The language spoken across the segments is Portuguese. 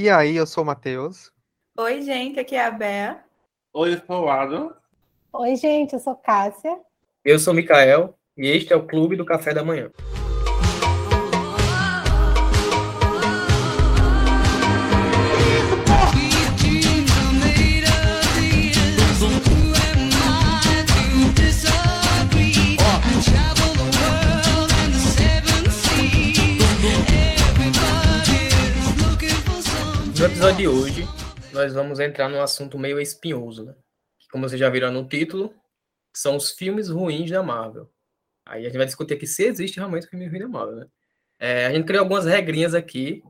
E aí, eu sou o Matheus. Oi, gente, aqui é a Bea. Oi, eu sou o Adam. Oi, gente, eu sou Cássia. Eu sou o Mikael e este é o Clube do Café da Manhã. Episódio de hoje, nós vamos entrar num assunto meio espinhoso, né? Como vocês já viram no título, são os filmes ruins da Marvel. Aí a gente vai discutir aqui se existe realmente filme ruim da Marvel, né? É, a gente criou algumas regrinhas aqui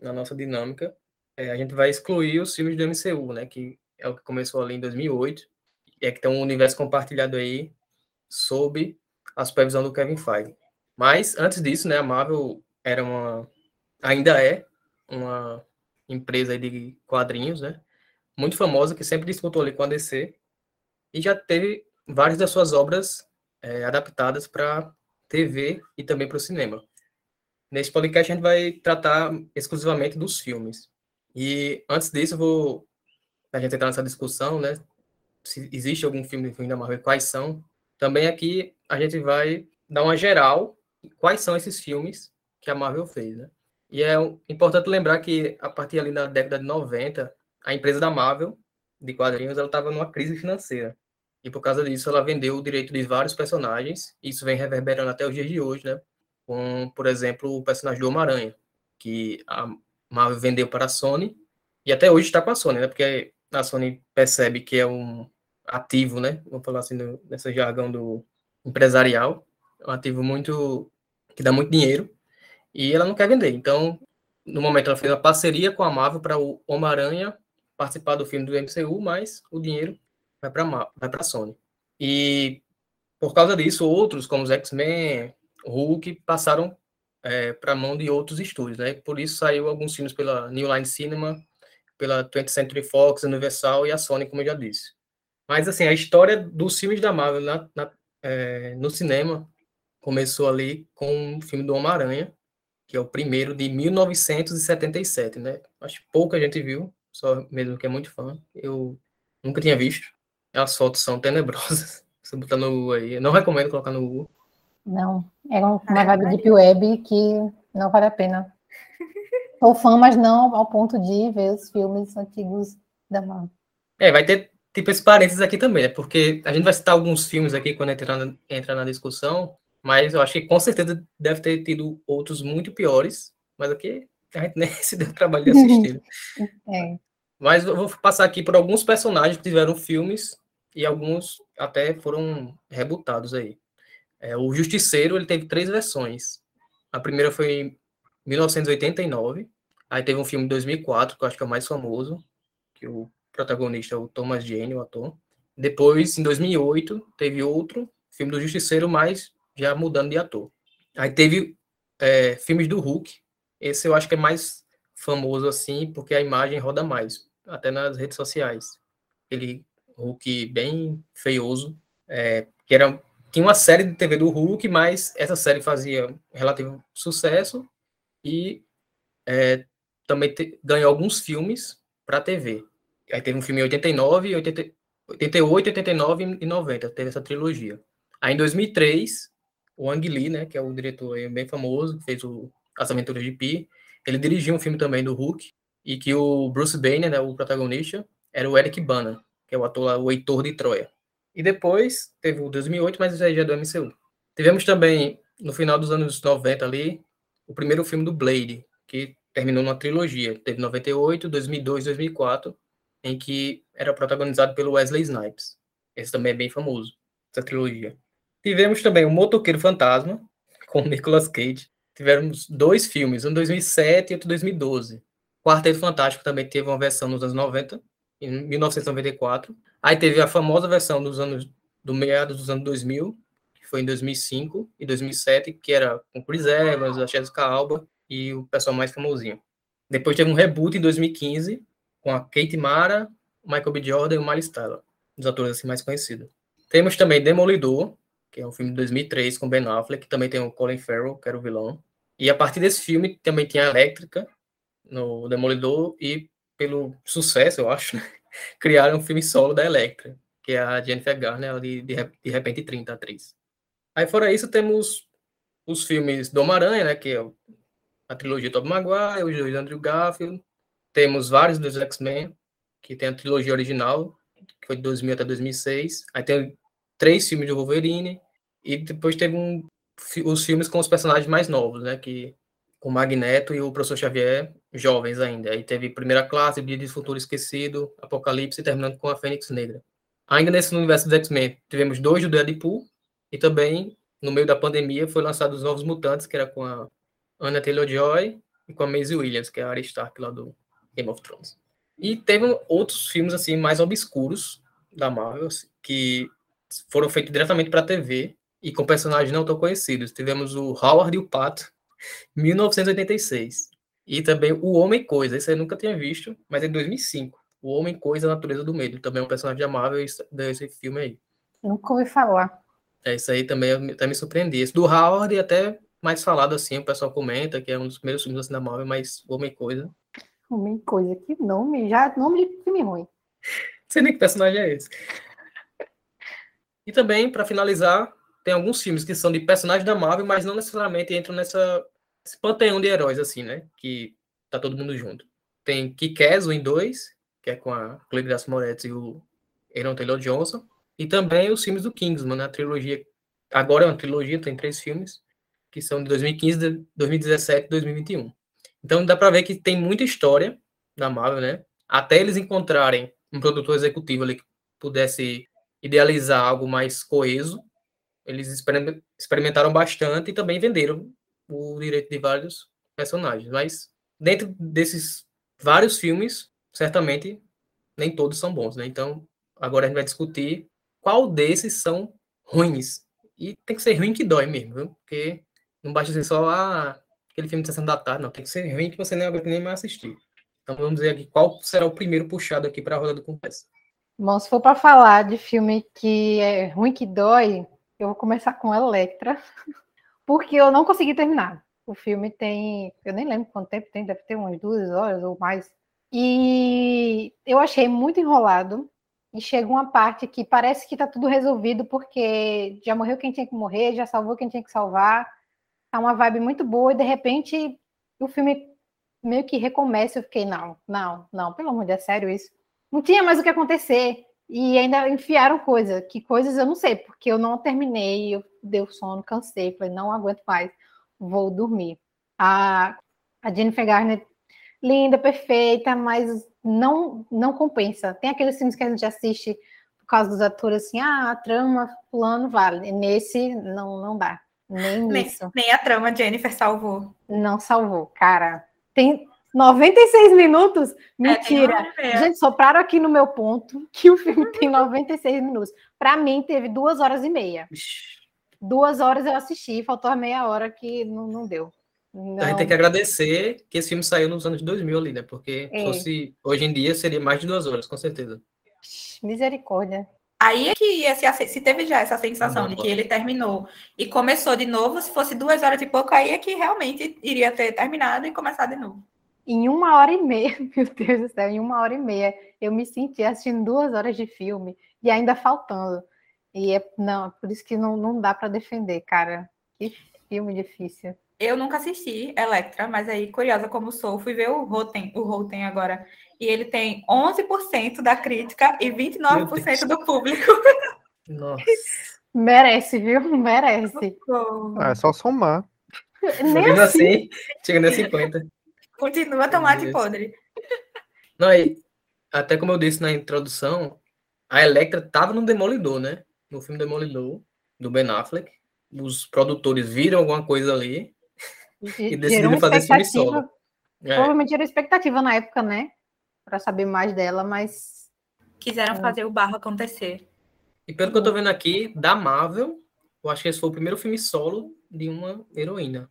na nossa dinâmica. É, a gente vai excluir os filmes do MCU, né? Que é o que começou ali em 2008. E é que tem um universo compartilhado aí sob a supervisão do Kevin Feige. Mas, antes disso, né? A Marvel era uma... Ainda é uma empresa de quadrinhos, né? Muito famosa, que sempre disputou ali com a DC. E já teve várias das suas obras é, adaptadas para TV e também para o cinema. Neste podcast a gente vai tratar exclusivamente dos filmes. E antes disso, vou a gente entrar nessa discussão, né? Se existe algum filme filme da Marvel, quais são? Também aqui a gente vai dar uma geral quais são esses filmes que a Marvel fez, né? E é importante lembrar que, a partir ali da década de 90, a empresa da Marvel, de quadrinhos, ela estava numa crise financeira. E por causa disso, ela vendeu o direito de vários personagens. E isso vem reverberando até os dias de hoje, né? Com, por exemplo, o personagem do Homem-Aranha, que a Marvel vendeu para a Sony. E até hoje está com a Sony, né? Porque a Sony percebe que é um ativo, né? Vamos falar assim, nesse jargão do empresarial. É um ativo muito... que dá muito dinheiro e ela não quer vender. Então, no momento, ela fez uma parceria com a Marvel para o Homem-Aranha participar do filme do MCU, mas o dinheiro vai para vai a Sony. E por causa disso, outros, como os X-Men, Hulk, passaram é, para a mão de outros estúdios. Né? Por isso saiu alguns filmes pela New Line Cinema, pela 20th Century Fox, Universal e a Sony, como eu já disse. Mas, assim, a história dos filmes da Marvel na, na, é, no cinema começou ali com o filme do Homem-Aranha, que é o primeiro de 1977, né? Acho que pouca gente viu, só mesmo que é muito fã. Eu nunca tinha visto. As fotos são tenebrosas. Você botar no Google aí. Eu não recomendo colocar no Google. Não, é uma vibe Deep Web que não vale a pena. Sou fã, mas não ao ponto de ver os filmes antigos da Marvel. É, vai ter tipo esse parênteses aqui também, né? Porque a gente vai citar alguns filmes aqui quando entrar na, entrar na discussão, mas eu acho que com certeza deve ter tido outros muito piores, mas aqui a gente nem se deu trabalho de assistir. é. Mas eu vou passar aqui por alguns personagens que tiveram filmes e alguns até foram rebutados aí. É, o Justiceiro ele teve três versões. A primeira foi em 1989, aí teve um filme em 2004, que eu acho que é o mais famoso, que o protagonista é o Thomas Jane, o ator. Depois, em 2008, teve outro filme do Justiceiro, mas já mudando de ator. Aí teve é, filmes do Hulk. Esse eu acho que é mais famoso assim, porque a imagem roda mais, até nas redes sociais. Aquele Hulk bem feioso, é, que era tinha uma série de TV do Hulk, mas essa série fazia relativo sucesso e é, também te, ganhou alguns filmes para TV. Aí teve um filme em 89, 80, 88, 89 e 90, teve essa trilogia. Aí em 2003 o Ang Lee, né, que é o diretor bem famoso, que fez o As Aventuras de Pi, ele dirigiu um filme também do Hulk, e que o Bruce Banner, né, o protagonista, era o Eric Bana, que é o ator o Heitor de Troia. E depois teve o 2008, mas isso aí já é do MCU. Tivemos também, no final dos anos 90 ali, o primeiro filme do Blade, que terminou numa trilogia. Teve 98, 2002, 2004, em que era protagonizado pelo Wesley Snipes. Esse também é bem famoso, essa trilogia. Tivemos também o Motoqueiro Fantasma, com Nicolas Cage. Tivemos dois filmes, um em 2007 e outro em 2012. Quarteto Fantástico também teve uma versão nos anos 90, em 1994. Aí teve a famosa versão dos anos do meados dos anos 2000, que foi em 2005 e 2007, que era com Chris Evans, a Jessica Alba e o pessoal mais famosinho. Depois teve um reboot em 2015 com a Kate Mara, Michael B. Jordan e o Miles Teller, os atores assim mais conhecidos. Temos também Demolidor, que é um filme de 2003 com Ben Affleck, que também tem o Colin Farrell, que era o vilão. E a partir desse filme também tem a Elétrica, no Demolidor e pelo sucesso, eu acho, né? criaram um filme solo da Electra, que é a Jennifer Garner, de, de, de repente 30, atriz. Aí fora isso, temos os filmes do Homem-Aranha, né, que é a trilogia Tobey Maguire, os dois Andrew Garfield. Temos vários dos X-Men, que tem a trilogia original, que foi de 2000 até 2006. Aí tem três filmes de Wolverine. E depois teve um, os filmes com os personagens mais novos, né? Que o Magneto e o Professor Xavier, jovens ainda. Aí teve Primeira Classe, Dia de Futuro Esquecido, Apocalipse, terminando com a Fênix Negra. Ainda nesse universo dos X-Men, tivemos dois do Deadpool, e também, no meio da pandemia, foi lançado os Novos Mutantes, que era com a Anna Taylor-Joy e com a Maisie Williams, que é a Arya Stark lá do Game of Thrones. E teve outros filmes, assim, mais obscuros da Marvel, assim, que foram feitos diretamente para a TV, e com personagens não tão conhecidos. Tivemos o Howard e o Pato, 1986. E também o Homem Coisa, esse eu nunca tinha visto, mas é de 2005. O Homem Coisa, a Natureza do Medo, também é um personagem amável desse filme aí. Nunca ouvi falar. É, isso aí também até me surpreendi. Esse do Howard, até mais falado assim, o pessoal comenta que é um dos primeiros filmes assim da Marvel, mas Homem Coisa. Homem Coisa, que nome, já nome de filme ruim. Não sei nem que personagem é esse. E também, para finalizar, tem alguns filmes que são de personagens da Marvel, mas não necessariamente entram nessa esse panteão de heróis, assim, né? Que tá todo mundo junto. Tem Kick-Ass, o em 2, que é com a Chloe Grace Moretz e o Aaron Taylor Johnson. E também os filmes do Kingsman, né? A trilogia. Agora é uma trilogia, tem três filmes, que são de 2015, 2017 e 2021. Então dá para ver que tem muita história da Marvel, né? Até eles encontrarem um produtor executivo ali que pudesse idealizar algo mais coeso, eles experimentaram bastante e também venderam o direito de vários personagens. Mas dentro desses vários filmes, certamente nem todos são bons, né? Então agora a gente vai discutir qual desses são ruins. E tem que ser ruim que dói mesmo, viu? Porque não basta ser só ah, aquele filme de sessão da tarde, não. Tem que ser ruim que você nem aguenta nem mais assistir. Então vamos ver aqui qual será o primeiro puxado aqui para a roda do Conversa. Bom, se for para falar de filme que é ruim que dói, eu vou começar com Electra, porque eu não consegui terminar. O filme tem, eu nem lembro quanto tempo tem, deve ter umas duas horas ou mais. E eu achei muito enrolado e chega uma parte que parece que está tudo resolvido porque já morreu quem tinha que morrer, já salvou quem tinha que salvar. Tá uma vibe muito boa e de repente o filme meio que recomeça. Eu fiquei, não, não, não, pelo amor de Deus, é sério isso. Não tinha mais o que acontecer. E ainda enfiaram coisa, que coisas eu não sei, porque eu não terminei, eu deu sono, cansei, falei, não aguento mais, vou dormir. A, a Jennifer Garner, linda, perfeita, mas não não compensa. Tem aqueles filmes que a gente assiste por causa dos atores assim, ah, a trama fulano vale. Nesse não não dá. Nem, nem. Nem a trama Jennifer salvou. Não salvou, cara. Tem 96 minutos? É, Mentira. É, gente, sopraram aqui no meu ponto que o filme tem 96 minutos. Para mim, teve duas horas e meia. Duas horas eu assisti, faltou a meia hora que não, não deu. Não. A gente tem que agradecer que esse filme saiu nos anos 2000 ali, né? Porque é. fosse hoje em dia seria mais de duas horas, com certeza. Misericórdia. Aí é que se, se teve já essa sensação de que ele terminou e começou de novo, se fosse duas horas e pouco, aí é que realmente iria ter terminado e começado de novo. Em uma hora e meia, meu Deus do céu, em uma hora e meia, eu me senti assistindo duas horas de filme e ainda faltando. E é, não, por isso que não, não dá para defender, cara. Que filme difícil. Eu nunca assisti Electra, mas aí, curiosa como sou, fui ver o Rotten, o Rotten agora, e ele tem 11% da crítica e 29% do público. Nossa. Merece, viu? Merece. Ah, é só somar. Nem assim, assim, chegando a 50. Continua tomate podre. Não, aí, até como eu disse na introdução, a Electra tava no Demolidor, né? No filme Demolidor, do Ben Affleck. Os produtores viram alguma coisa ali e decidiram fazer esse filme solo. É. Provavelmente era expectativa na época, né? Para saber mais dela, mas. Quiseram fazer o barro acontecer. E pelo que eu tô vendo aqui, da Marvel, eu acho que esse foi o primeiro filme solo de uma heroína.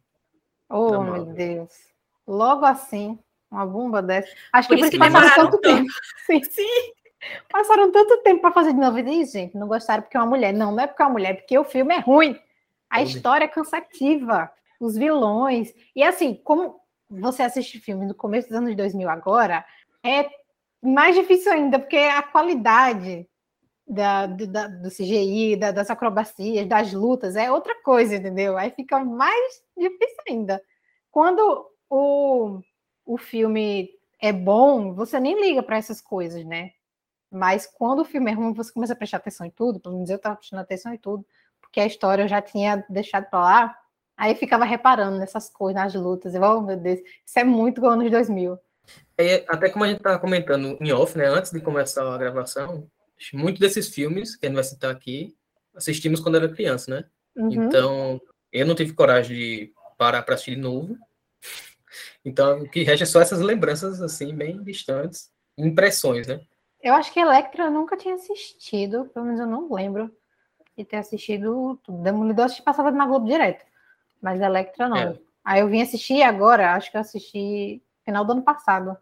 Oh, meu Deus. Logo assim, uma bomba dessa. Acho por que por isso passaram tanto tempo. Sim. Sim. Passaram tanto tempo para fazer de novo. E, gente, não gostaram porque é uma mulher. Não, não é porque é uma mulher, é porque o filme é ruim. A história é cansativa os vilões. E assim, como você assistir filme no começo dos anos 2000 agora, é mais difícil ainda, porque a qualidade da, da, do CGI, da, das acrobacias, das lutas, é outra coisa, entendeu? Aí fica mais difícil ainda. Quando o, o filme é bom, você nem liga para essas coisas, né? Mas quando o filme é ruim, você começa a prestar atenção em tudo, pelo menos eu estava prestando atenção em tudo, porque a história eu já tinha deixado para lá, aí ficava reparando nessas coisas, nas lutas, eu, oh meu Deus, isso é muito anos 2000. É, até como a gente estava comentando em off, né, antes de começar a gravação, muitos desses filmes que a gente vai citar aqui, assistimos quando era criança, né? Uhum. Então, eu não tive coragem de parar para assistir de novo. Então, o que resta é só essas lembranças, assim, bem distantes, impressões, né? Eu acho que Electra eu nunca tinha assistido, pelo menos eu não lembro de ter assistido. Demolidor que passava na Globo direto, mas Electra não. É. Aí eu vim assistir agora, acho que eu assisti final do ano passado.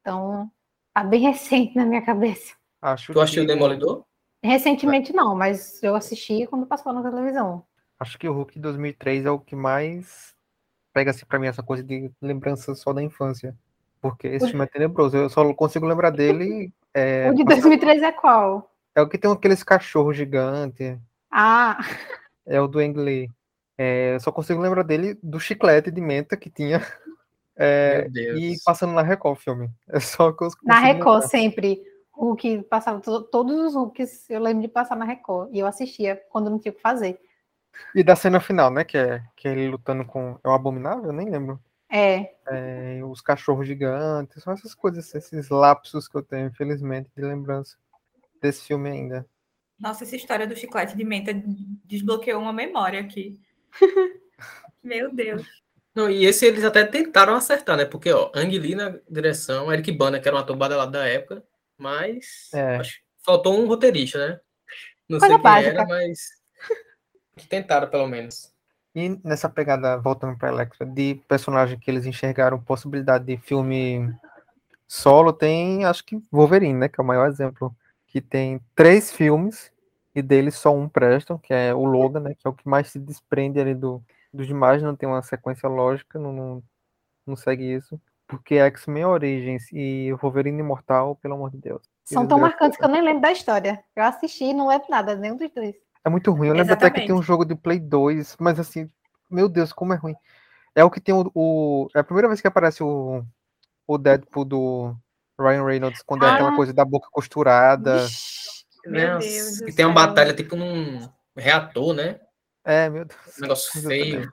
Então, tá bem recente na minha cabeça. Acho tu assistiu o Demolidor? Recentemente não, mas eu assisti quando passou na televisão. Acho que o Hulk 2003 é o que mais pega assim para mim essa coisa de lembrança só da infância. Porque esse o... filme é tenebroso. Eu só consigo lembrar dele. É, o de 2003 é qual? É o que tem aqueles cachorros gigantes. Ah! É o do Engley. É, eu só consigo lembrar dele do chiclete de menta que tinha. É, e passando na Record o filme. É só que eu Na Record, lembrar. sempre. Hulk passava todos os Hulks, eu lembro de passar na Record. E eu assistia quando não tinha o que fazer. E da cena final, né? Que é, que é ele lutando com. É o Abominável? Eu nem lembro. É. é. Os cachorros gigantes, são essas coisas, esses lapsos que eu tenho, infelizmente, de lembrança desse filme ainda. Nossa, essa história do chiclete de menta desbloqueou uma memória aqui. Meu Deus. Não, e esse eles até tentaram acertar, né? Porque, ó, Ang Lee na direção, Eric Bana, que era um ator badalado da época, mas é. acho, faltou um roteirista, né? Não Coisa sei quem básica. era, mas tentaram pelo menos. E nessa pegada, voltando para Electra, de personagem que eles enxergaram possibilidade de filme solo, tem, acho que Wolverine, né? Que é o maior exemplo. Que tem três filmes e deles só um prestam, que é o Logan, né? Que é o que mais se desprende ali do, dos demais, não tem uma sequência lógica, não, não, não segue isso. Porque X-Men Origins e Wolverine Imortal, pelo amor de Deus. São tão marcantes que eu nem lembro da história. Eu assisti e não lembro nada, nenhum dos dois. É muito ruim. Eu lembro Exatamente. até que tem um jogo de Play 2, mas assim, meu Deus, como é ruim. É o que tem o. o é a primeira vez que aparece o, o Deadpool do Ryan Reynolds, quando ah. é aquela ah. coisa da boca costurada. Ixi, meu Deus. E tem uma batalha tipo num reator, né? É, meu Deus. Um negócio feio.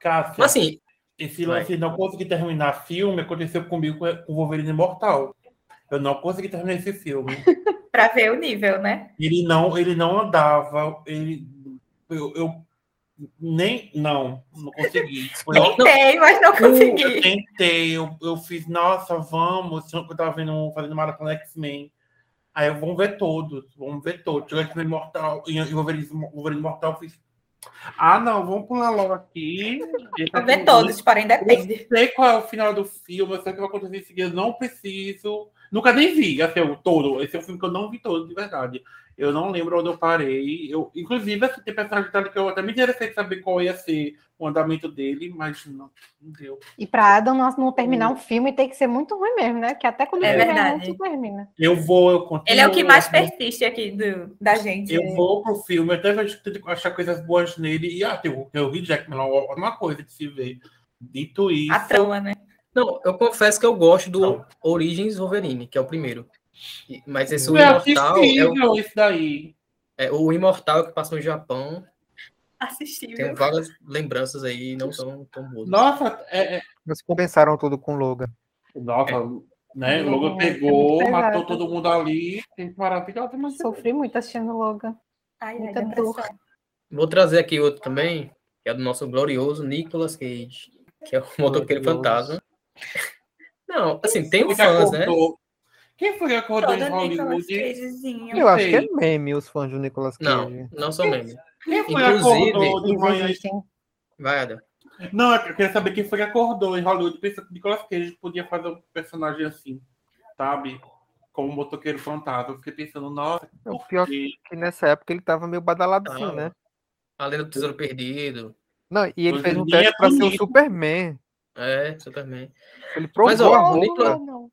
Cássio, assim, esse lance de não conseguir terminar filme aconteceu comigo com o Wolverine Imortal. Eu não consegui terminar esse filme. para ver o nível, né? Ele não, ele não andava, ele eu, eu nem não, não consegui. tentei, eu, mas não consegui. Eu tentei, eu, eu fiz, nossa, vamos, eu tava vendo, fazendo maratona X-Men. Aí eu, vamos ver todos, vamos ver todos. Chegou X-Men Mortal e Wolverine, Wolverine Mortal, eu fiz. Ah, não, vamos pular logo aqui. Vou ver todos, porém depende. Eu sei qual é o final do filme, eu sei o que vai acontecer em seguida, não preciso. Nunca nem vi, assim, o todo. Esse é um filme que eu não vi todo, de verdade. Eu não lembro onde eu parei. Eu, inclusive, assim, tem personagem que eu até me interessei em saber qual ia ser o andamento dele, mas não, não deu. E para Adam não, não terminar hum. um filme tem que ser muito ruim mesmo, né? Que até quando é verdade. não termina. Eu vou, eu continuo. Ele é o que mais persiste aqui do, da gente. Eu vou pro filme, até achar coisas boas nele. E ah, tem o, tem o Hugh Jackman, uma coisa de se ver. Dito isso. A trama, né? Não, eu confesso que eu gosto do não. Origins Wolverine, que é o primeiro. Mas esse o é Imortal. É o, isso daí. É, o Imortal que passa no Japão. Assistível. Tem várias lembranças aí não tão, tão boas. Nossa, é, é... Mas compensaram tudo com o Logan. Nossa, é. né? O Logan pegou, é matou todo mundo ali. Tem maravilhoso, mas... Sofri muito assistindo Logan. Ai, Muita dor. Vou trazer aqui outro também, que é do nosso glorioso Nicolas Cage, que é o motoqueiro fantasma. Não, assim, tem um fãs, né? Quem foi que acordou Todo em Hollywood? Eu acho que é meme os fãs do Nicolas Cage. Não, não são meme. Quem foi Inclusive, acordou de manhã? Vai, Adam. Não, eu queria saber quem foi que acordou em Hollywood pensando que Nicolas Cage podia fazer um personagem assim, sabe? Como um motoqueiro fantasma. Eu fiquei pensando, nossa. O pior que... que nessa época ele tava meio badalado assim, né? Além do Tesouro Perdido. Não, e ele fez um teste pra ser o Superman. É, Superman. Ele provou Mas, ó, a o. Nicolas- não.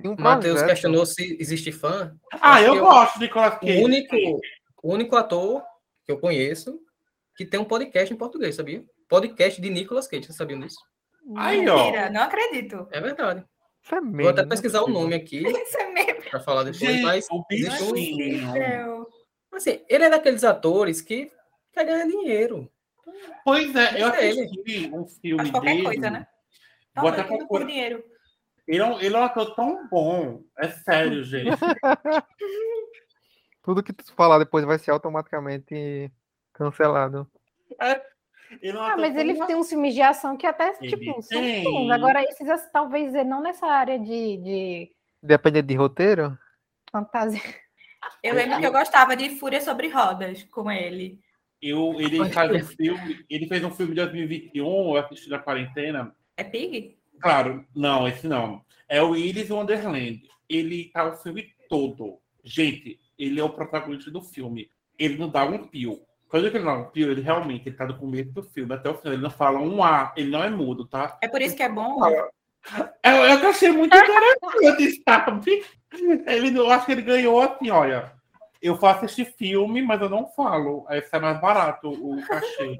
Tem um Matheus questionou se existe fã. Ah, Acho eu que gosto de Nicolas Cage. O único, o único ator que eu conheço que tem um podcast em português, sabia? Podcast de Nicolas Cage, vocês sabiam disso? Aí, ó. Mentira, não acredito. É verdade. Isso é Vou meme, até não é pesquisar o nome aqui Isso é mesmo. pra falar depois, Gente, mas o um- bichinho. Meu. assim, ele é daqueles atores que quer ganhar dinheiro. Pois é, eu é ele. assisti um filme Faz qualquer dele. coisa, né? Vou Não, até tudo por procurar. dinheiro. Ele é, um, ele é um ator tão bom. É sério, gente. Tudo que tu falar depois vai ser automaticamente cancelado. Ele é um Ah, mas ele tem uns filmes de ação que até, Ele tipo, são bons. Agora, esses, talvez, é não nessa área de, de Depende de roteiro? fantasia. Eu lembro que eu gostava de Fúria sobre Rodas com ele. Eu, ele faz um filme. Ele fez um filme de 2021, eu assisti na quarentena. É Pig? Claro, não, esse não. É o Iris Wonderland. Ele tá o filme todo. Gente, ele é o protagonista do filme. Ele não dá um pio. Quando ele dá um pio, ele realmente ele tá no começo do filme até o final. Ele não fala um A, ele não é mudo, tá? É por isso que é bom? Eu, eu achei muito interessante, sabe? Ele, eu acho que ele ganhou assim, olha. Eu faço este filme, mas eu não falo. Aí sai mais barato o cachê.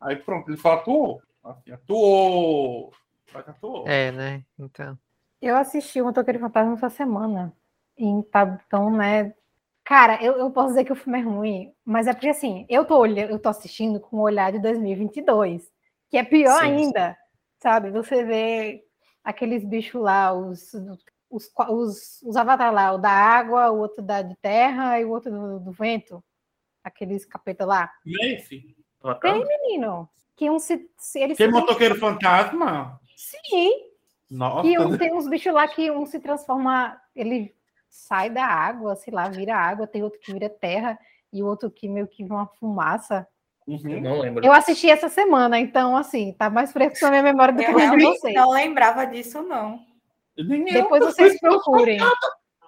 Aí pronto, ele só atuou. Assim, atuou. É, né? Então. Eu assisti o Motoqueiro Fantasma essa semana. Tá, então, né? Cara, eu, eu posso dizer que o filme é ruim, mas é porque assim, eu tô olhando, eu tô assistindo com o olhar de 2022, que é pior Sim, sim. ainda, sabe? Você vê aqueles bichos lá, os, os, os, os avatar lá, o da água, o outro da de terra e o outro do, do vento, aqueles capeta lá. Nesse? Menino, que um se, se eles Tem se- motoqueiro fantasma? Sim, Nossa. que um, tem uns bichos lá que um se transforma, ele sai da água, sei lá, vira água, tem outro que vira terra e o outro que meio que vira uma fumaça. Eu Uhum. não lembro. Eu assisti essa semana, então assim, tá mais fresco na minha memória do que Eu de vocês. não lembrava disso, não. Nem eu. Depois vocês procurem.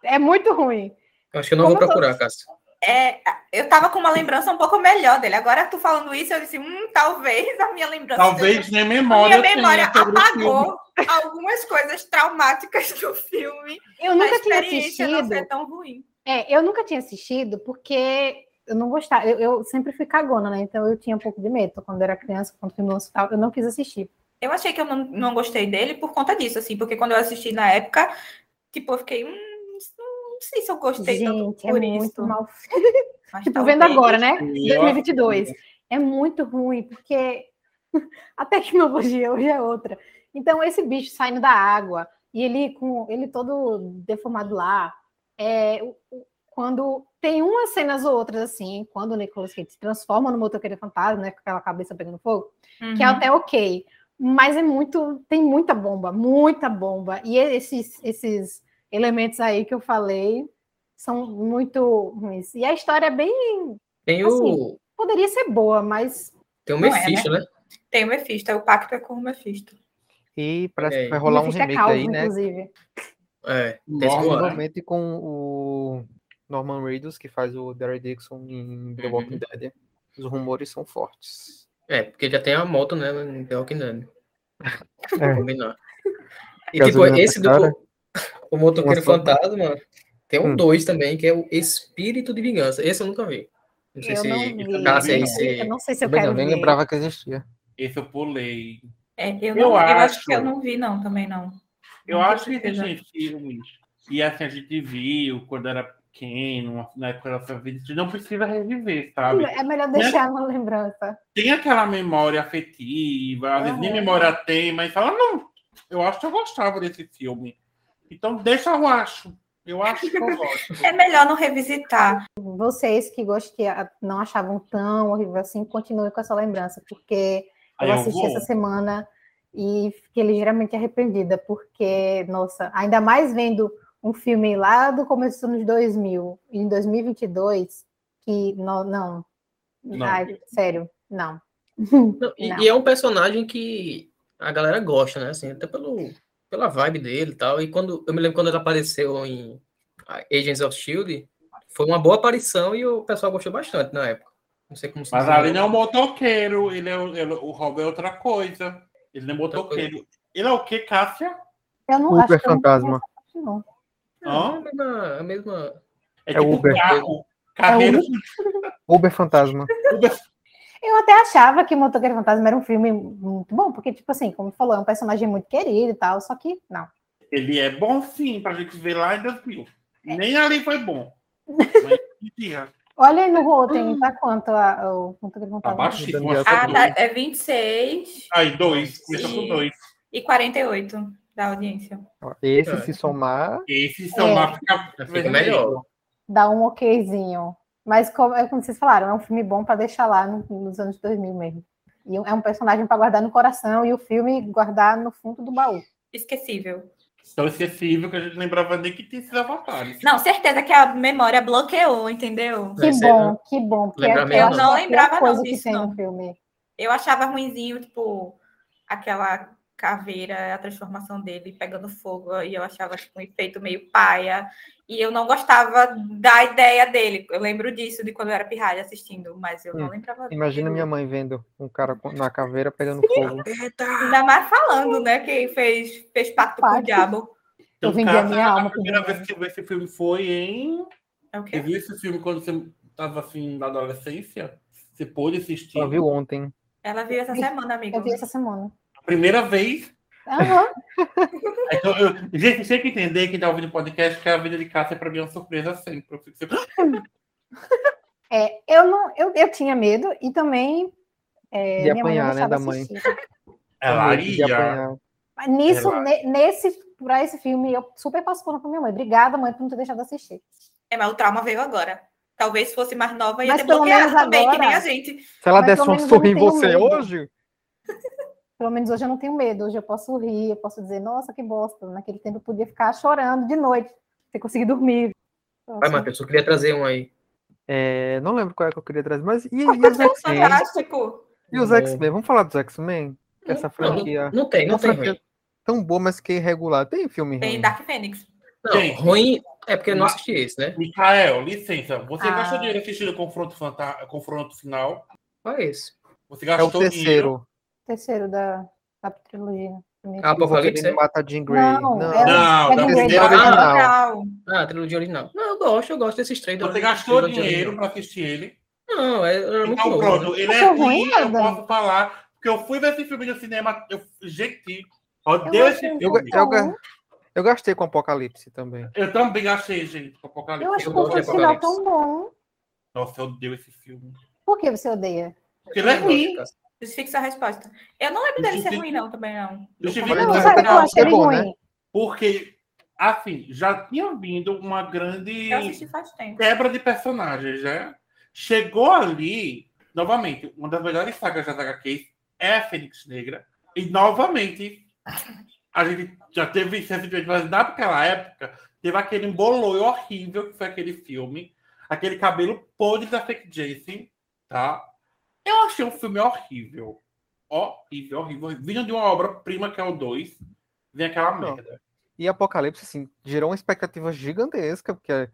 É muito ruim. Eu acho que eu não Como vou eu tô- procurar, Cássio. É, eu tava com uma lembrança um pouco melhor dele. Agora tu falando isso, eu disse, hum, talvez a minha lembrança. Talvez nem a memória. minha memória sobre o filme. apagou algumas coisas traumáticas do filme. Eu A nunca tinha experiência não assistido. ser tão ruim. É, eu nunca tinha assistido porque eu não gostava. Eu, eu sempre fui cagona, né? Então eu tinha um pouco de medo quando era criança, quando filme lançava, eu não quis assistir. Eu achei que eu não, não gostei dele por conta disso, assim, porque quando eu assisti na época, tipo, eu fiquei, hum, não sei se eu gostei tanto Gente, é por muito isso. mal Mas Tipo, talvez- vendo agora, né? Eu 2022. É muito ruim, porque a tecnologia hoje é outra. Então, esse bicho saindo da água e ele com ele todo deformado lá, é, quando tem umas cenas ou outras assim, quando o Nicolas Cage se transforma no motoqueiro fantasma, né, com aquela cabeça pegando fogo, que é Uhum. até ok, mas é muito, tem muita bomba, muita bomba. E esses, esses elementos aí que eu falei são muito ruins. E a história é bem, Tem o, Assim, poderia ser boa, mas tem o Não é, Mephisto, né? Tem o Mephisto, o pacto é com o Mephisto. E parece É, que vai rolar um Mephisto é remake calvo, aí, né? inclusive. É, esse boato. Provavelmente com o Norman Reedus, que faz o Derry Dixon em The Uhum. Walking Dead. Os rumores são fortes. É, porque já tem a moto, né? Em The Walking Dead. É. Pra combinar. E tipo, esse tá cara. do o Motoqueiro Uma Fantasma tem um Hum. dois também, que é o Espírito de Vingança. Esse eu nunca vi. Não sei Eu se não vi. Eu se- Eu não sei se eu Também quero não, nem ver. lembrava que existia. Esse eu pulei. É, eu, Eu não, eu acho acho- que eu não vi, não, também não. Eu Não acho que filmes. E assim, a gente viu quando era pequeno, na época da sua vida. A gente não precisa reviver, sabe? É melhor deixar na lembrança. Tem aquela memória afetiva, às vezes nem memória tem, mas fala, não, eu acho que eu gostava desse filme. Então deixa eu acho. Eu acho que eu gosto. É melhor não revisitar. Vocês que gostam, que a- não achavam tão horrível assim, continuem com essa lembrança, porque Aí eu eu assisti vou. essa semana e fiquei ligeiramente arrependida, porque, nossa, ainda mais vendo um filme lá do começo dos anos 2000, em 2022, que não, não, Não. Ai, sério, não. Não, e, Não. e é um personagem que a galera gosta, né? Assim, até pelo, pela vibe dele e tal. E quando eu me lembro quando ele apareceu em Agents of Shield, foi uma boa aparição e o pessoal gostou bastante na época. Não sei como se Mas ali não é um motoqueiro, ele é, o- ele- o Rob é outra coisa. Ele não é motoqueiro. Ele é o que, Cássia? Eu não Uber acho que eu não Fantasma. conheço, não. É a mesma, a mesma. É, É tipo Uber. carro. Carreiro. Uber Fantasma. Uber. Eu até achava que Motoqueiro Fantasma era um filme muito bom, porque, tipo assim, como falou, é um personagem muito querido e tal, só que não. Ele é bom sim, pra gente ver lá em 2000. É. Nem ali foi bom. Mas. Olha aí no Rotten, tá quanto a, o Motoqueiro Tá Fantasma? baixíssimo. Que é Ah, tá, é 26 Aí, dois. Começa com E- dois. e 48 da audiência. Esse, É. se somar, Esse são É. lá fica, Fica melhor. Dá um okzinho. Mas, como, é como vocês falaram, é um filme bom para deixar lá no- nos anos 2000 mesmo. E é um personagem para guardar no coração e o filme guardar no fundo do baú. Esquecível. Tão esquecível que a gente lembrava nem que tinha esses avatares. Não, certeza que a memória bloqueou, entendeu? Que bom, não- que bom. Porque Lembra é, eu não. é lembrava não coisa que disso, tem não. no filme. Eu achava ruinzinho, tipo, aquela caveira, a transformação dele pegando fogo, e eu achava tipo, um efeito meio paia. E eu não gostava da ideia dele. Eu lembro disso de quando eu era pirralha assistindo, mas eu não Hum, lembrava. imagina minha mãe vendo um cara na caveira pegando fogo. Ainda mais falando, né? Que fez, fez pacto com o diabo. Eu vendi a minha alma a primeira vez que eu vi esse filme foi em. É Você viu esse filme quando você estava assim na adolescência? Você pôde assistir? Só viu ontem. Ela viu essa semana, amigo. Eu vi essa semana. Primeira vez. Aham. Então, eu, gente, tem que entender quem tá ouvindo o podcast que a vida de Cássia pra mim é uma surpresa sempre. Eu fico sempre, É, eu não, eu, eu tinha medo e também é, De minha mãe não apanhar, né, da mãe. Ela De ia. nisso, Ela- ne- nesse, pra esse filme, eu super passo pano com minha mãe. Obrigada, mãe, por não ter deixado assistir. É, mas o trauma veio agora. Talvez fosse mais nova ia Mas ter bloqueado também, que nem agora- a gente. Se ela Mas desse um sorriso em você medo. hoje, Pelo menos hoje eu não tenho medo. Hoje eu posso rir, eu posso dizer, nossa, que bosta. Naquele tempo eu podia ficar chorando de noite, sem conseguir dormir. Então, Vai, Matheus, eu queria trazer um aí. é, não lembro qual é que eu queria trazer, mas e, e os X-Men? Fantástico. E os X-Men? Vamos falar dos X-Men? Essa Não, franquia. Não tem, não tem franquia ruim. tão boa, mas que irregular. Tem filme Tem ruim. Dark Fênix. Não, Gente. ruim é porque eu não assisti esse, né? Micael, licença. Você Ah. gastou dinheiro assistindo o confronto, fanta... confronto final? Qual é esse? Você É o gastou dinheiro? Terceiro. da, da trilogia. Ah, O Apocalipse? é? mata Jean Grey. Não, Não, é o- Não, é não, Grey. original. Ah, a trilogia original. Não, eu gosto, eu gosto desses três. Você gastou trilogia dinheiro original. pra assistir ele? Não, é, era muito Então, pronto, ele é Achou ruim, eu posso falar. Porque eu fui ver esse filme no cinema, eu, gente, Eu odeio esse Eu, filme. eu, ga- eu gastei com Apocalipse também. Eu também achei, gente, com Eu Apocalipse. acho Eu que o gosto de final tão bom. Nossa, eu odeio esse filme. Por que você odeia? Porque ele é Eu ruim. Cássio. Justifica a resposta. Eu não lembro dele ser ruim, não, também não. Justifica Mas Não, não, sabe, não, eu achei é ele bom, ruim. né? Porque, assim, já tinha vindo uma grande quebra de personagens, né? Chegou ali, novamente, uma das melhores sagas das HQs é a Fênix Negra. E, novamente, a gente já teve recentemente, mas naquela época, teve aquele emboloi horrível que foi aquele filme. Aquele cabelo podre da Fake Jason, tá? Eu achei um filme horrível. Horrível, horrível. Vindo de uma obra-prima que é o 2, vem aquela Não. merda. E Apocalipse, assim, gerou uma expectativa gigantesca, porque é,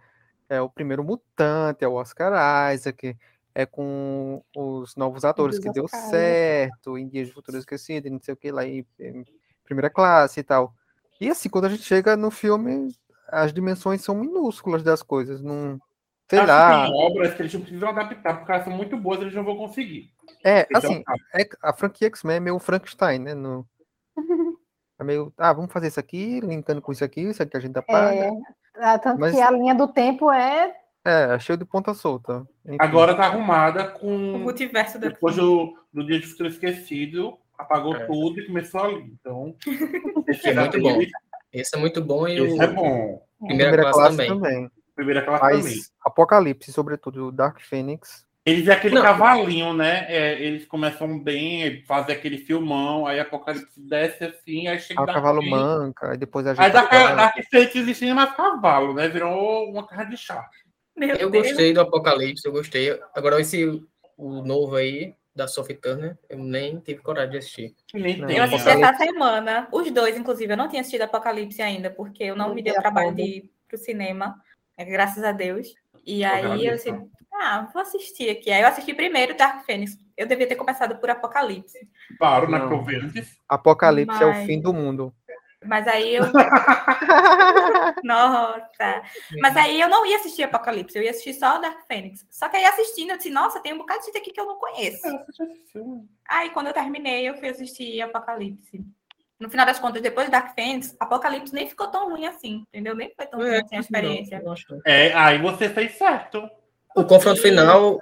é o primeiro mutante, é o Oscar Isaac, é com os novos atores que deu Oscars. certo, em Dias de Futuro Esquecido, não sei o que lá, em, em primeira classe e tal. E assim, quando a gente chega no filme, as dimensões são minúsculas das coisas, não. Sei Acho lá. que tem obras que eles não precisam adaptar, porque elas são muito boas, eles não vão conseguir. É, é o assim, é, a franquia X-Men é meio Frankenstein, né? No, é meio, ah, vamos fazer isso aqui, linkando com isso aqui, isso aqui a gente apaga. É, ah, tanto Mas- que a linha do tempo é. É, cheio de ponta solta. Enfim. Agora tá arrumada O com. multiverso da Depois do, do Dia de Futuro Esquecido, apagou É. tudo e começou ali. Então. esse É muito bom. Esse, é muito bom e esse o é bom. Primeira, classe, também. Primeira classe Mas também. Apocalipse, sobretudo o Dark Phoenix. Eles é aquele Não. cavalinho, né? É, eles começam bem, fazem aquele filmão, aí Apocalipse desce assim, aí chega Aí o Dark cavalo Phoenix. manca, aí depois a gente. Aí Dark, fala- Dark Phoenix existe mais cavalo, né? Virou uma carne de chá. Meu Eu Deus. gostei do Apocalipse, eu gostei. Agora esse o novo aí da Sophie Turner, eu nem tive coragem de assistir. Nem Não. Eu assisti essa semana, os dois, inclusive. Eu não tinha assistido Apocalipse ainda, porque eu não me deu Não trabalho deu de ir pro cinema, graças a Deus. E Eu aí eu assim, Ah, vou assistir aqui. Aí eu assisti primeiro Dark Phoenix. Eu devia ter começado por Apocalipse. Claro, né? Eu vi antes. Apocalipse é o Mas- fim do mundo. Mas aí eu. Nossa! Mas aí eu não ia assistir Apocalipse, eu ia assistir só o Dark Phoenix. Só que aí assistindo, eu disse, nossa, tem um bocado de gente aqui que eu não conheço. Eu assisti esse filme. Aí quando eu terminei, eu fui assistir Apocalipse. No final das contas, depois de Dark Phoenix, Apocalipse nem ficou tão ruim assim, entendeu? Nem foi tão ruim É, assim a experiência. não. É, aí você fez certo. O confronto final,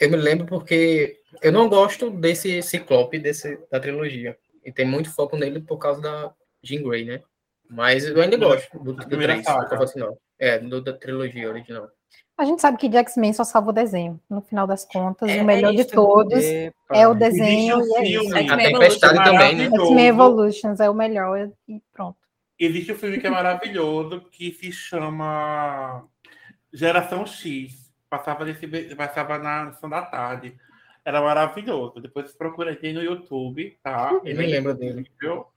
eu me lembro porque eu não gosto desse Ciclope desse, da trilogia. E tem muito foco nele por causa da Jean Grey, né? Mas eu ainda gosto do, do primeira 3, saga. do confronto final. É, do, da trilogia original. A gente sabe que de X-Men só salva o desenho. No final das contas, É, o melhor é de isso. todos Epa. é o desenho um e é isso. filme X-Men A Tempestade Evolution. também, né? X-Men Evolutions é o melhor e pronto. Existe um filme que é maravilhoso que se chama Geração X. Passava, nesse, passava na sessão da tarde. Era maravilhoso. Depois você procura aqui no YouTube, tá? Eu nem lembro dele.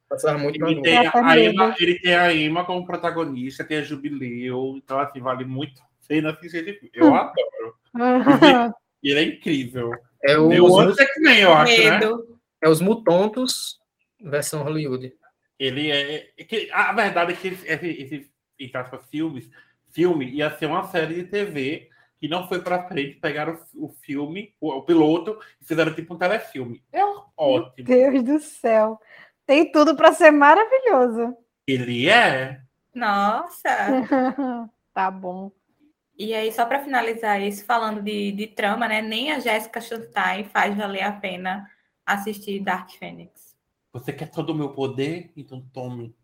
Passava muito Ele tem, a Emma, lembro. ele tem a Emma como protagonista, tem a Jubileu. Então, assim, vale muito a pena assistir esse filme. Eu adoro. E ele é incrível. É, o, Meu os, outro X-Men, eu acho, né? Medo. é os Mutontos versão Hollywood. Ele é. é que, a verdade é que esse, esse, entre aspas, filmes, filme ia ser uma série de TV que não foi pra frente, pegaram o, o filme, o, o piloto, e fizeram tipo um telefilme. É ótimo. Deus do céu. Tem tudo para ser maravilhoso. Ele é. Nossa! tá bom. E aí, só para finalizar isso, falando de, de trama, né? Nem a Jessica Chastain faz valer a pena assistir Dark Phoenix. Você quer todo o meu poder? Então tome.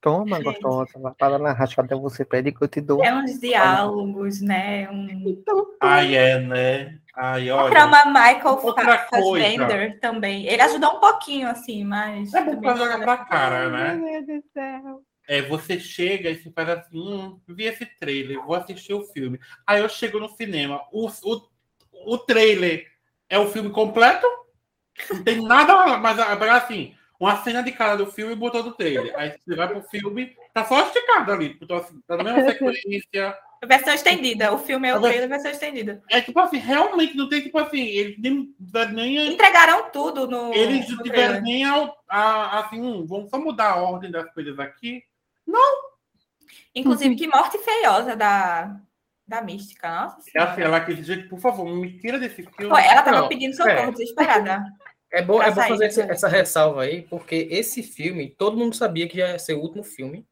Toma, Gente. gostosa. Vai para na rachada, você pede que eu te dou. É uns diálogos, né? Um... Ai, é, né? Ai, olha. trama Michael. Fassbender também. Ele ajudou um pouquinho, assim, mas... É bom pra jogar pra cara, né? Meu Deus do céu. É, você chega e você faz assim, hum, vi esse trailer, vou assistir o filme. Aí eu chego no cinema, o, o, o trailer é o filme completo? Não tem nada mais assim, uma cena de cara do filme e botou do trailer. Aí você vai pro filme, tá só esticado ali, assim, tá na mesma sequência. Versão estendida. O filme é o trailer, versão estendida. É tipo assim, realmente não tem tipo assim, eles nem, nem Entregaram tudo no. eles no não trailer. tiveram nem a, a- assim, hum, vamos só mudar a ordem das coisas aqui. Inclusive, que morte feiosa da, da mística. Nossa É assim, ela quis dizer, por favor, me tira desse filme. Ela tava Não, pedindo socorro, é. desesperada. É bom, é bom fazer essa, né? essa ressalva aí, porque esse filme, todo mundo sabia que ia ser o último filme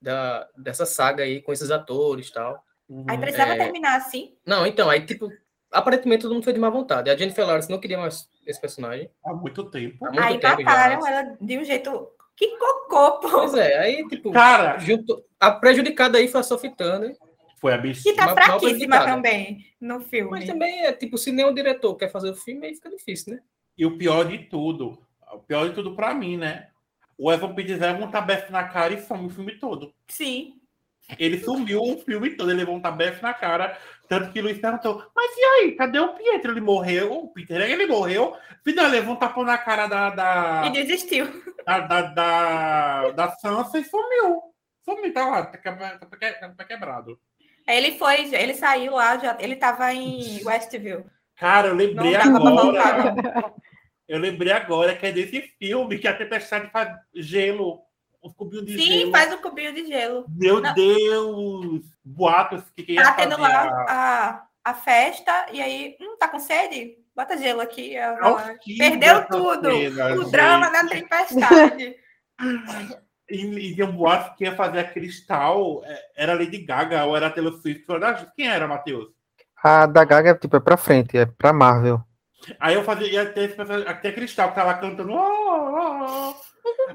da, dessa saga aí, com esses atores e tal. Uhum. Aí precisava É. terminar assim. Não, então, aí, tipo, aparentemente todo mundo foi de má vontade. A Jennifer Lawrence não queria mais esse personagem. Há muito tempo. Há muito Aí tempo mataram já. ela de um jeito. Que cocô, pô! Pois é, aí, tipo, Cara, junto, a prejudicada aí foi a Turner, foi a Que bichinha. tá mal- fraquíssima também no filme. mas também é, tipo, se nem o diretor quer fazer o filme, aí fica difícil, né? E o pior de tudo, o pior de tudo pra mim, né? O Evan Peters um tabefe na cara e some o filme todo. Sim. Ele sumiu o filme todo, ele levou um tabefe na cara. Tanto que Luiz perguntou, mas e aí, cadê o Pietro? Ele morreu? O Peter, ele morreu? Final, levou um tapão na cara da, da, E desistiu. da, da, da, da Sansa e sumiu. Sumiu, tá lá, tá, tá tá quebrado. Ele foi, ele saiu lá, já, ele tava em Westview. Cara, eu lembrei agora. Eu lembrei agora que é desse filme que a tempestade faz gelo. Os cubinhos de Sim, gelo. faz o cubinho de gelo. Meu Não. Deus! Boatos que quem ia Tá tendo fazer lá a- a, festa, e aí, hum, tá com sede? Bota gelo aqui. Perdeu tudo. cena, o gente. drama da tempestade. E, e um boato que ia fazer a Cristal. é, Era Lady Gaga ou era a Taylor Swift. Quem era, Matheus? A da Gaga tipo, é pra frente, é pra Marvel. Aí eu fazia, ia ter esse personagem, até Cristal, que lá cantando. "Oh, oh, oh".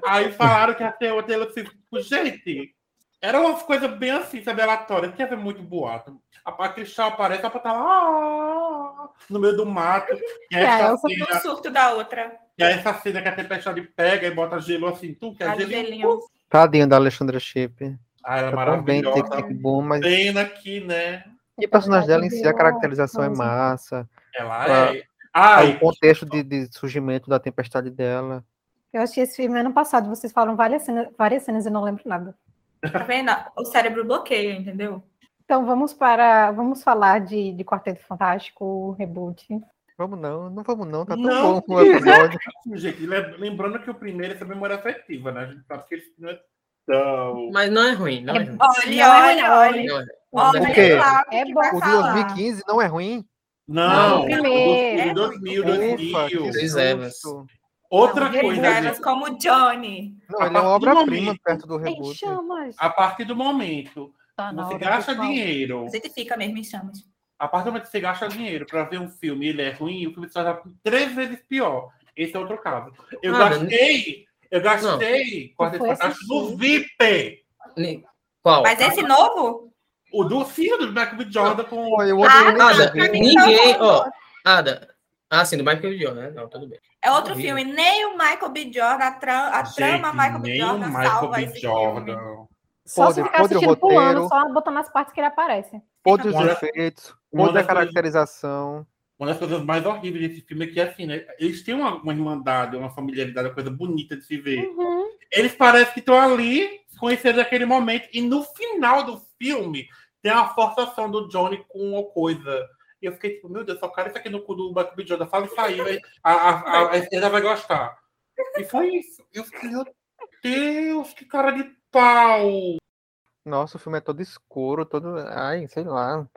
Aí falaram que ia ter o Taylor Swift. Gente, era uma coisa bem assim, sabe, aleatória. Tinha ver muito boato. A, a Cristal aparece, só pra estar lá "Ah", no meio do mato. E aí É, essa, No cena, surto da outra. e aí essa cena que a tempestade pega e bota gelo assim, tu quer A gelinho? gelinho. Tadinha da Alexandra Chip. Ah, ela é Tá tão bem, tem maravilhosa. clipe bom, mas. Pena aqui, né? E o personagem dela em si, a caracterização é massa. Ela é. Ah, o contexto de, de surgimento da tempestade dela. Eu assisti esse filme ano passado, vocês falam várias cenas, várias cenas e eu não lembro nada. Tá vendo? O cérebro bloqueia, entendeu? Então vamos para. Vamos falar de, de Quarteto Fantástico, reboot. Vamos não, não vamos não, tá tão Não. bom o episódio. Gente, lem- lembrando que o primeiro é essa memória afetiva, né? A gente sabe que ele não é tão. Mas não é ruim, não é ruim. Olha, Não é olha, olha. Não é. Olha, O quê? É que bom. O de falar. 2015 não é ruim? Não, o o primeiro. 2000, Ufa, 2000. Que. Outra Chris coisa, Evans gente, como Johnny. Não, A ele é uma partir do obra-prima momento- perto do reboot. a partir do momento Tá na você gasta dinheiro, A gente fica mesmo em chamas. a partir do momento que você gasta dinheiro pra ver um filme e ele é ruim, o filme se torna três vezes pior. Esse é outro caso. Eu Ah, gastei, eu gastei Fantástico no. VIP. Qual? Mas esse novo? O do filme do Michael. Jordan com. Eu Ah, odeio tá, mim ninguém, não. ó, Ada, ah, sim, do Michael B. Jordan, né? Não, tudo bem. É outro Horrível. filme. Nem o Michael B. Jordan, a, tra a trama Gente, Michael B. nem o Jordan Michael salva B. esse Jordan. filme. Só Podre- se ficar podre assistindo roteiro. pulando, só botando as partes que ele aparece. Podre os Uma- efeitos, podre caracterização. Uma das coisas mais horríveis desse filme é que, assim, né? Eles têm uma, uma irmandade, uma familiaridade, uma coisa bonita de se ver. Uhum. Eles parecem que estão ali, conhecendo naquele momento, e no final do filme tem a forçação do Johnny com uma coisa. E eu fiquei tipo, meu Deus, só cara isso aqui no cu do Michael B. Jordan. Fala isso aí, vai- a, a, a, a esquerda vai gostar. E foi isso. Eu fiquei, meu Deus, que cara de pau. Nossa, o filme é todo escuro, todo. Ai, sei lá.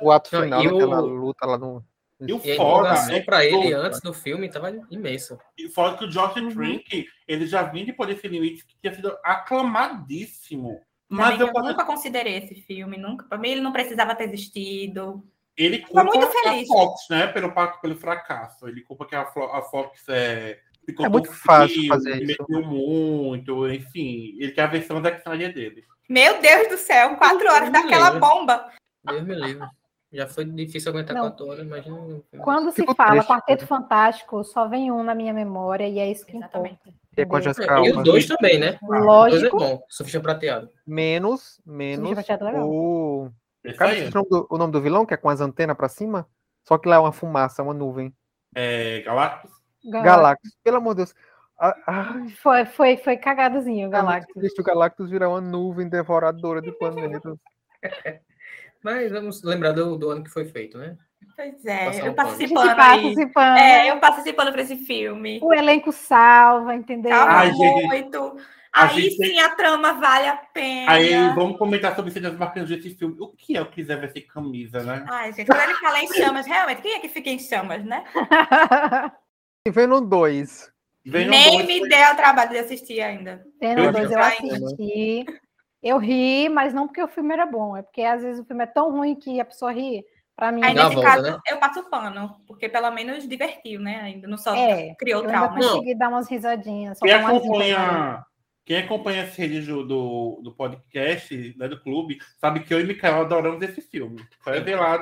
O ato final e o- daquela luta lá no. E o E a foda empolgação é pra ele antes do filme tava imenso. E fora que o Josh Uhum. Trank, ele já vinha de Poder Sem Limites, que tinha sido aclamadíssimo. Mas Mas eu, eu, nunca considerei esse filme. Nunca. Pra mim, ele não precisava ter existido. Ele Tô culpa muito a feliz. Fox, né? Pelo, pelo fracasso. Ele culpa que a, a Fox é. Ficou É muito tão fácil frio, fazer isso. Meteu muito, enfim. Ele quer a versão da Snyder dele. Meu Deus do céu, quatro horas Deus daquela livre. bomba. Deus me livre. Já foi difícil aguentar Não. quatro horas, imagina. Quando se Fico fala triste, Quarteto cara. Fantástico, só vem um na minha memória e é isso que Exatamente. importa. Que é com a entendeu? Jessica E os dois também, né? Os dois é Lógico. bom. Sufista prateado. Menos, menos legal. o. Esse Cara, o nome, do, o nome do vilão, que é com as antenas pra cima? Só que lá é uma fumaça, uma nuvem. É, Galactus. Galactus, pelo amor de Deus. Ah, ah, Foi, foi, foi cagadozinho, o é muito Galactus. o Galactus virar uma nuvem devoradora de planetas. Mas vamos lembrar do, do ano que foi feito, né? Pois é, Passar eu um gente participando aí. participando. É, eu participando pra esse filme. O elenco salva, entendeu? Gente, muito. a Aí sim tem- a trama vale a pena. Aí vamos comentar sobre cenas marcantes desse filme. O que é o que quiser ver sem camisa, né? Ai, gente, quando ele fala em chamas, realmente, quem é que fica em chamas, né? E Venom 2. Venom Nem 2 me foi- deu o trabalho de assistir ainda. Venom Eu 2 eu já- assisti. Eu ri, mas não porque o filme era bom, é porque às vezes o filme é tão ruim que a pessoa ri. Pra mim, Aí a nesse volta, caso, né? eu passo pano, porque pelo menos divertiu, né? Ainda não só é. criou Eu ainda trauma. Não. consegui dar umas risadinhas. Umas risadas. acompanha, quem acompanha as redes do, do, do podcast, né, do clube, sabe que eu e Mikael adoramos esse filme. Vai ver lá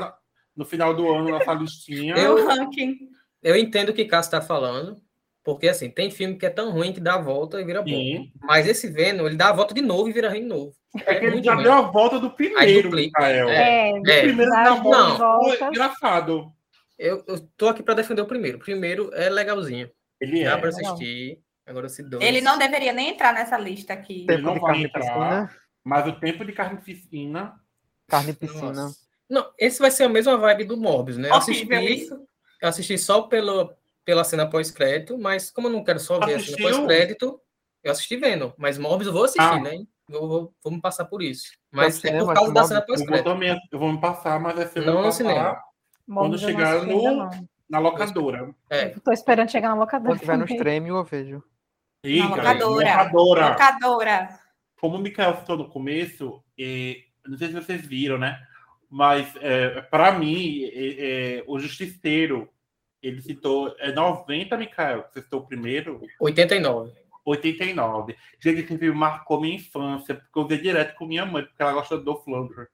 no, no final do ano nossa listinha. Eu- O ranking. Eu entendo o que Cássio está falando, porque assim, tem filme que é tão ruim que dá a volta e vira bom. Mas esse Venom, ele dá a volta de novo e vira ruim de novo. É que ele já ruim. deu a volta do primeiro. Mikael. É. É, O É. primeiro Dá da a volta engraçado. Eu, eu tô aqui para defender o primeiro. O primeiro é legalzinho. Ele Dá é. para assistir. Agora esse dois. Ele não deveria nem entrar nessa lista aqui. Ele Tempo não de vai carne entrar. piscina. Mas o tempo de carne piscina. Carne piscina. Nossa. Não, esse vai ser a mesma vibe do Morbius, né? Eu Horrível assisti, isso. eu assisti só pelo, pela cena pós-crédito, mas como eu não quero só ver a cena Assistiu? pós-crédito, eu assisti vendo. Mas Morbius eu vou assistir, Ah. né? Eu vou, vou me passar por isso. Mas é por causa da cena Eu vou, pós-crédito. também, eu vou me passar, mas essa eu Não vou no cinema. Eu não chegar no- não. na locadora. É, Tô esperando chegar na locadora. Quando tiver no stream, eu vejo. Galera, locadora. locadora. Locadora. Como o Mikael citou no começo, e, não sei se vocês viram, né? Mas, é, para mim, é, é, o Justiceiro, ele citou. É 90, Mikael, que você citou o primeiro. 89. 89. Gente, esse filme marcou minha infância, porque eu vi direto com minha mãe, porque ela gosta do Lundgren.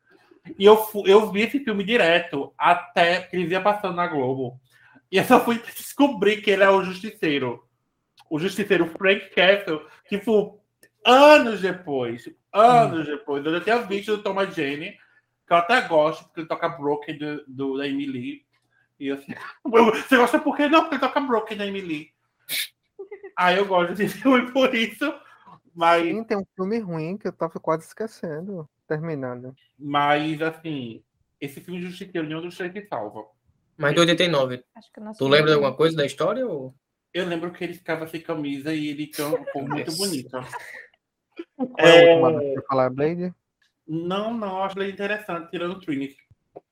E eu, eu vi esse filme direto, até que ele ia passando na Globo. E eu só fui descobrir que ele é o Justiceiro. O Justiceiro Frank Castle, tipo, anos depois. Anos depois. Eu já tinha visto do Thomas Jane, que eu até gosto, porque ele toca Broken do, do, da Emily. E eu assim, você gosta por quê? Não, porque ele toca Broken da Emily. Aí eu gosto desse filme por isso. Mas Sim, tem um filme ruim que eu tava quase esquecendo. terminado. Mas, assim, esse filme justifica nenhum dos três que salva. Mas de 89, Acho que eu não tu lembra de alguma coisa da história? Ou... Eu lembro que ele ficava sem camisa e ele tinha uma cor muito Yes. bonita. Qual é É, o último pra falar, Blade? Não, não, acho ele interessante, tirando o Trinity.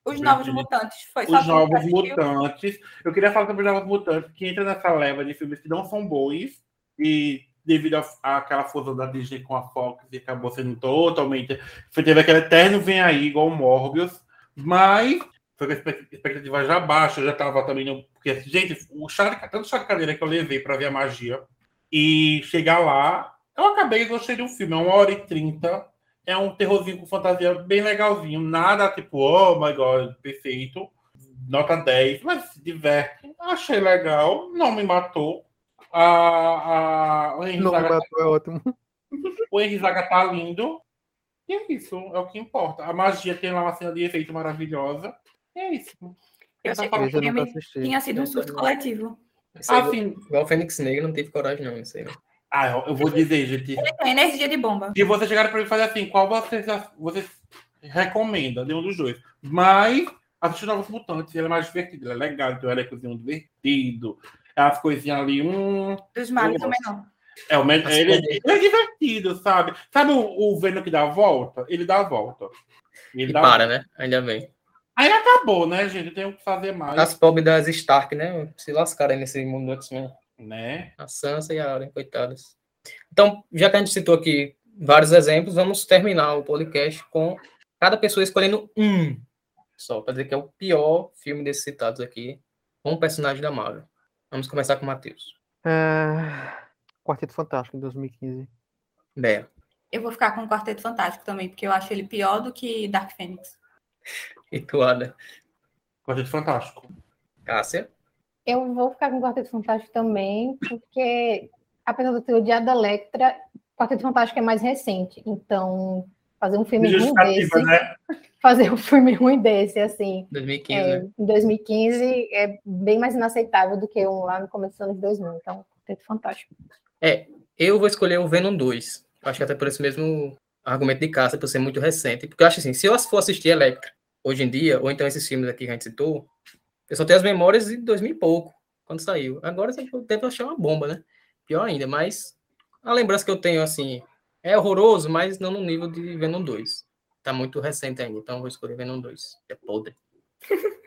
Os Novos. Mutantes. Foi só Os Novos que? Mutantes. Eu queria falar sobre os Novos Mutantes, que entra nessa leva de filmes que não são bons, e devido à- àquela fusão da Disney com a Fox, e acabou sendo totalmente. Teve aquele eterno vem aí, igual o Morbius, mas foi com a expect- expectativa já baixa, eu já tava também. No, porque, gente, o chá de, tanto chá de cadeira que eu levei para ver a magia, e chegar lá, eu acabei e gostei de um filme, é uma hora e trinta. É um terrorzinho com fantasia bem legalzinho. Nada tipo, oh my god, perfeito. Nota 10, mas se diverte. Achei legal, não me matou. A, a, o, Henry Não, Zaga, matou, é ótimo. o Henry Zaga tá lindo. E é isso, é o que importa. A magia tem lá uma cena de efeito maravilhosa. E é isso. Eu Essa filme assisti. tinha sido um surto coletivo. Assim, Igual o Fênix Negro, não teve coragem não, isso aí. ah, eu- eu vou dizer, gente. Tem energia de bomba. Se você chegar para mim e fazer assim, qual você, você recomenda? Nenhum dos dois. Mas assistir Novos Mutantes, ele é mais divertido, ele é legal, tem um elencozinho divertido. É as coisinhas ali, um. Dos males também não. É, o, me- As ele, ele é divertido, sabe? Sabe o, o Venom que dá a volta? Ele dá a volta. Ele E dá para, né? Ainda bem. Aí acabou, né, gente? Tem o que fazer mais, As pobres das Stark, né? Se lascaram aí nesse mundo do X-Men. né? A Sansa e a Arya, coitadas. Então, já que a gente citou aqui vários exemplos, vamos terminar o podcast com cada pessoa escolhendo um só, para dizer que é o pior filme desses citados aqui, com um personagem da Marvel. Vamos começar com o Matheus. É... Quarteto Fantástico, em 2015. Bea. Eu vou ficar com o Quarteto Fantástico também, porque eu acho ele pior do que Dark Phoenix. E tu, Ada? Quarteto Fantástico. Cássia? Eu vou ficar com o Quarteto Fantástico também, porque, apesar de eu ter odiado a Electra, o Quarteto Fantástico é mais recente. Então, fazer um filme ruim desse, né? fazer um filme ruim desse, assim, 2015, é, né? em 2015, é bem mais inaceitável do que um lá no começo dos anos 2000. Então, Quarteto Fantástico. Eu vou escolher o Venom 2. Acho que até por esse mesmo argumento de Cássia, por ser muito recente. Porque eu acho assim, se eu for assistir Electra hoje em dia, ou então esses filmes aqui que a gente citou, eu só tenho as memórias de 2000 e pouco, quando saiu. Agora eu devo achar uma bomba, né? Pior ainda, mas a lembrança que eu tenho, assim, é horroroso, mas não no nível de Venom 2. Tá muito recente ainda, então eu vou escolher Venom 2. É podre.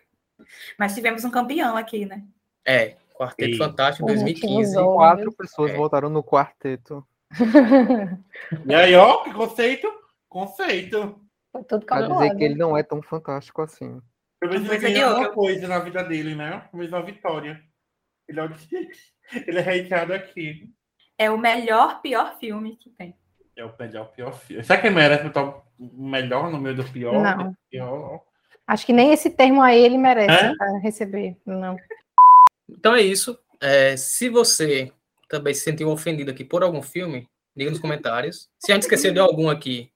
Mas tivemos um campeão aqui, né? É, Quarteto Sim. Fantástico Como 2015. tínhamos Quatro pessoas É. votaram no quarteto. E aí, ó, que conceito? Conceito. Foi tudo Pra calculado. dizer que ele não é tão fantástico assim. Eu preciso Coisa de ganhar alguma ouro. coisa na vida dele, né? Como uma vitória. Ele é, ele é hateado aqui. É o melhor, pior filme que tem. É o melhor, pior filme. Será que ele merece botar o melhor no meio do pior? Não. Pior? Acho que nem esse termo aí ele merece É? pra receber. Não. Então é isso. É, se você também se sentiu ofendido aqui por algum filme, diga nos comentários. Se a gente esqueceu de algum aqui,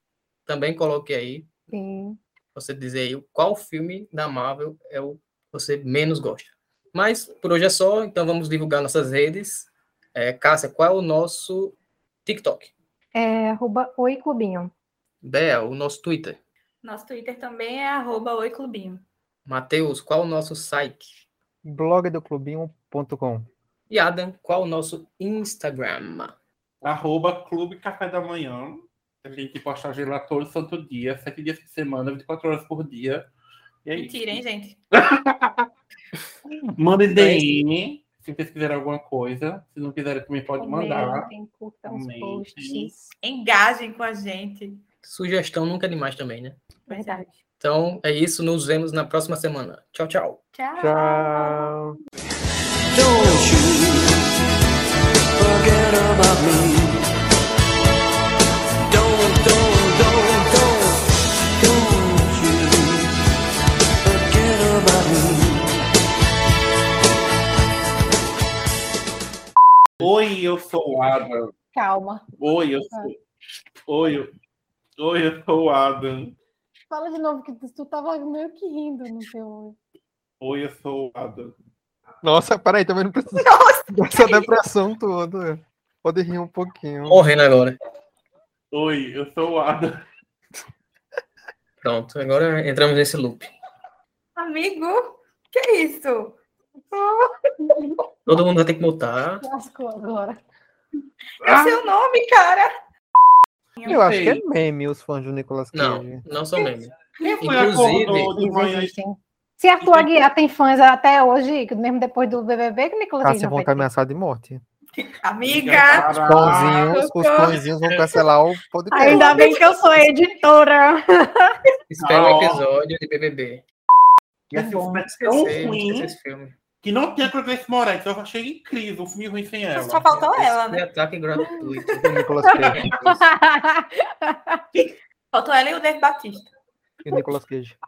também coloque aí. Sim. Você dizer aí qual filme da Marvel é o que você menos gosta. Mas por hoje é só, então vamos divulgar nossas redes. É, Cássia, qual é o nosso TikTok? É arroba Oi Clubinho. Bea, o nosso Twitter. Nosso Twitter também é arroba Oi Clubinho. Matheus, qual é o nosso site? blogdoclubinho.com E Adam, qual é o nosso Instagram? Arroba Clube Café da Manhã. A gente posta lá todo santo dia, sete dias por semana, 24 horas por dia. E é isso. Mentira, hein, gente? Mandem DM se vocês quiserem alguma coisa. Se não quiserem, também pode mandar. Comentem, curtam os posts. Engajem com a gente. Sugestão nunca é demais também, né? Verdade. Então é isso, nos vemos na próxima semana. Tchau, tchau. Tchau. Tchau. Oi, eu sou o Adam. Calma. Oi, eu sou. Oi, eu... Oi, eu sou o Adam. Fala de novo, que tu, tava meio que rindo no teu. Oi, eu sou o Adam. Nossa, peraí, também não precisa Nossa, dessa depressão toda. Pode rir um pouquinho. Morrendo agora. Oi, eu sou o Adam. Pronto, agora entramos nesse loop. Amigo, que é isso? Todo mundo vai ter que mutar. Lascou agora. É o seu nome, cara. Eu acho que é meme os fãs do Nicolas Cage. Não, não são meme. Quem foi Inclusive. Se Arthur Aguiar tem fãs até hoje, mesmo depois do BBB, que Nicolas Cage Cássia não vão vai estar ameaçados de morte. Amiga, Os pãozinhos, os pãozinhos vão cancelar o podcast. Ainda bem que eu sou editora. Espera Ah, o ó. episódio de BBB. E esse bom. é tão Esqueci, ruim esqueci esse filme. Que não tem a Clarice Moretz. Eu achei incrível o filme ruim sem ela. só faltou ela, né? ataque gratuito. O Nicolas Cage. Faltou ela e o Dave Batista. E o Nicolas Cage.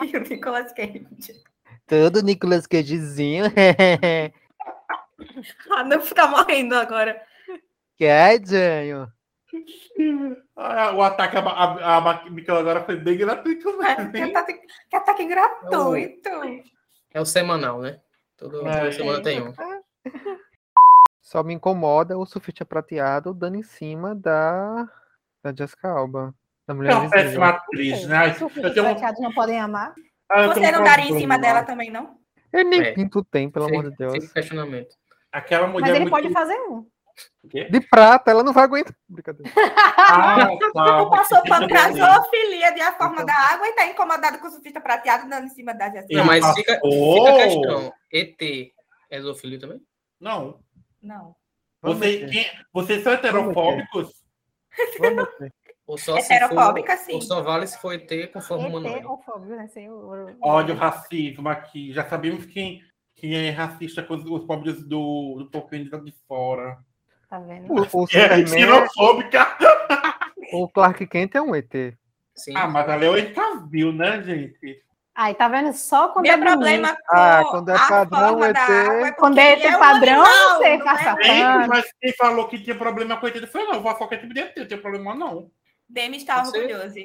E o Nicolas Cage. Todo Nicolas Cagezinho. Ah, não tá morrendo agora. Cadinho. Ah, o ataque a, a, a Michael agora foi bem gratuito É, mesmo. que ataque, que ataque gratuito. É o semanal, né? Todo, É. semana tem um. Só me incomoda o sulfite prateado dando em cima da, da Jessica Alba. Da mulher É uma péssima atriz, né? Os tenho prateados não podem amar. ah, Você não daria em cima dela também, não? Ele nem É. pinto tem, pelo amor de Deus. Fica questionamento. Aquela mulher Mas ele muito... pode fazer um. O? De prata, ela não vai aguentar. Brincadeira. Ah, tá. Passou pano pra zoofilia de a forma da água e tá incomodado com o surfista prateado dando em cima da Jéssica. Não, mas fica, fica a questão. ET é zoofilia também? Não. Não. Vamos Você, ver. quem, vocês são heterofóbicos? Ou só se Heterofóbica, for, sim. Ou só vale se for ET com forma humanoide. fóbio, né? Sem o- o- Ódio, racismo aqui. Já sabemos quem, quem é racista com os, os pobres do, do pouquinho de fora. Tá vendo? O, o É, Superman, xenofóbica. o Clark Kent é um ET. Sim. Ah, mas ela é o Encavil, né, gente? Aí, tá vendo? Só quando Meu é bonito. problema com Ah, quando é padrão, ET. é Quando é ET um padrão, animal, você não passa é? Mas quem falou que tinha problema com ET foi não. Eu vou qualquer tipo de ET, não tem problema não. Demi está orgulhoso.